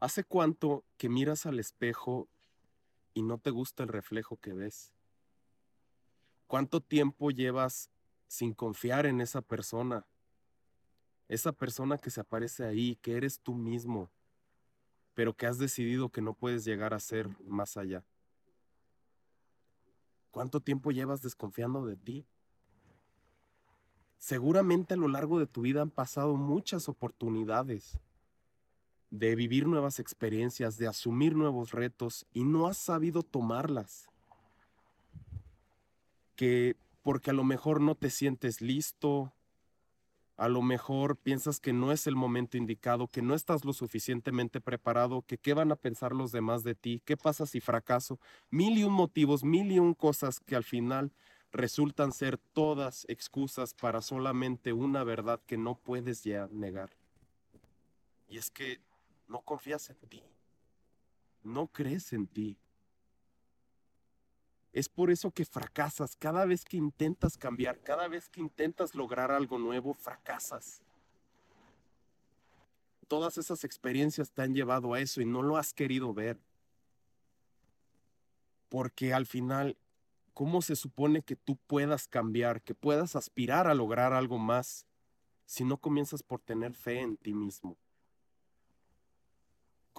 ¿Hace cuánto que miras al espejo y no te gusta el reflejo que ves? ¿Cuánto tiempo llevas sin confiar en esa persona? Esa persona que se aparece ahí, que eres tú mismo, pero que has decidido que no puedes llegar a ser más allá. ¿Cuánto tiempo llevas desconfiando de ti? Seguramente a lo largo de tu vida han pasado muchas oportunidades de vivir nuevas experiencias, de asumir nuevos retos y no has sabido tomarlas. Que porque a lo mejor no te sientes listo, a lo mejor piensas que no es el momento indicado, que no estás lo suficientemente preparado, que qué van a pensar los demás de ti, qué pasa si fracaso, mil y un motivos, mil y un cosas que al final resultan ser todas excusas para solamente una verdad que no puedes ya negar. Y es que no confías en ti. No crees en ti. Es por eso que fracasas. Cada vez que intentas cambiar, cada vez que intentas lograr algo nuevo, fracasas. Todas esas experiencias te han llevado a eso y no lo has querido ver. Porque al final, ¿cómo se supone que tú puedas cambiar, que puedas aspirar a lograr algo más si no comienzas por tener fe en ti mismo?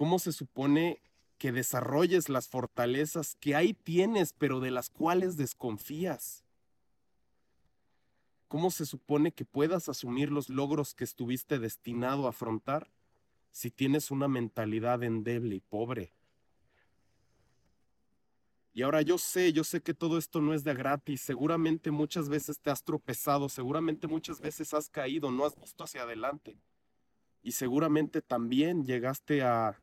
¿Cómo se supone que desarrolles las fortalezas que ahí tienes, pero de las cuales desconfías? ¿Cómo se supone que puedas asumir los logros que estuviste destinado a afrontar si tienes una mentalidad endeble y pobre? Y ahora yo sé, yo sé que todo esto no es de gratis, seguramente muchas veces te has tropezado, seguramente muchas veces has caído, no has visto hacia adelante. Y seguramente también llegaste a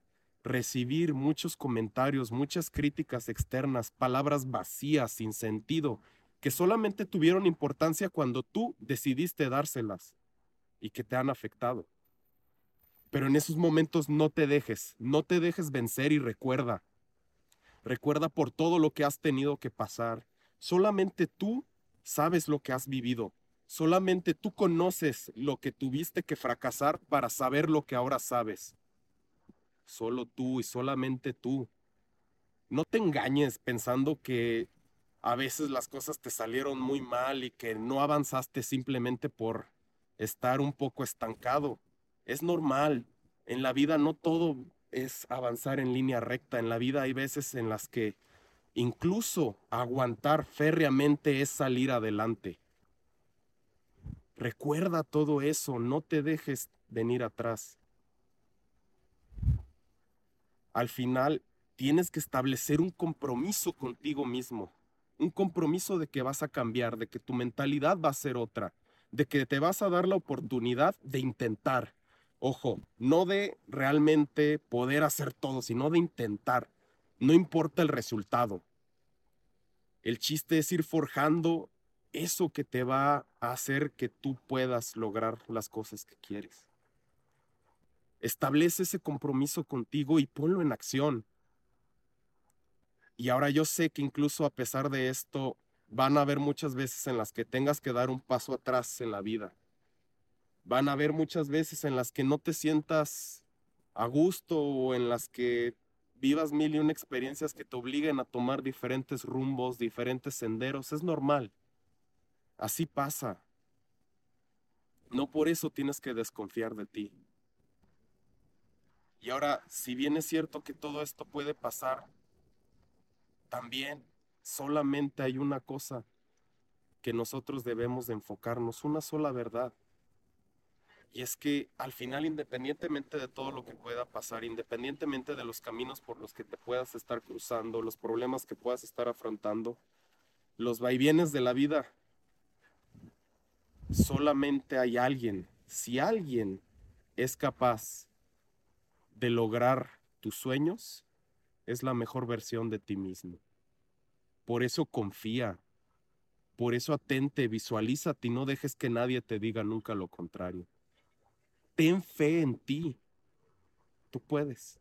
recibir muchos comentarios, muchas críticas externas, palabras vacías, sin sentido, que solamente tuvieron importancia cuando tú decidiste dárselas y que te han afectado. Pero en esos momentos no te dejes, no te dejes vencer y recuerda, recuerda por todo lo que has tenido que pasar. Solamente tú sabes lo que has vivido. Solamente tú conoces lo que tuviste que fracasar para saber lo que ahora sabes solo tú y solamente tú. No te engañes pensando que a veces las cosas te salieron muy mal y que no avanzaste simplemente por estar un poco estancado. Es normal. En la vida no todo es avanzar en línea recta. En la vida hay veces en las que incluso aguantar férreamente es salir adelante. Recuerda todo eso, no te dejes venir atrás al final tienes que establecer un compromiso contigo mismo, un compromiso de que vas a cambiar, de que tu mentalidad va a ser otra, de que te vas a dar la oportunidad de intentar. Ojo, no de realmente poder hacer todo, sino de intentar. No importa el resultado. El chiste es ir forjando eso que te va a hacer que tú puedas lograr las cosas que quieres. Establece ese compromiso contigo y ponlo en acción. Y ahora yo sé que incluso a pesar de esto, van a haber muchas veces en las que tengas que dar un paso atrás en la vida. Van a haber muchas veces en las que no te sientas a gusto o en las que vivas mil y una experiencias que te obliguen a tomar diferentes rumbos, diferentes senderos. Es normal. Así pasa. No por eso tienes que desconfiar de ti. Y ahora, si bien es cierto que todo esto puede pasar, también solamente hay una cosa que nosotros debemos de enfocarnos, una sola verdad. Y es que al final, independientemente de todo lo que pueda pasar, independientemente de los caminos por los que te puedas estar cruzando, los problemas que puedas estar afrontando, los vaivienes de la vida, solamente hay alguien, si alguien es capaz de lograr tus sueños es la mejor versión de ti mismo. Por eso confía, por eso atente, visualízate y no dejes que nadie te diga nunca lo contrario. Ten fe en ti. Tú puedes.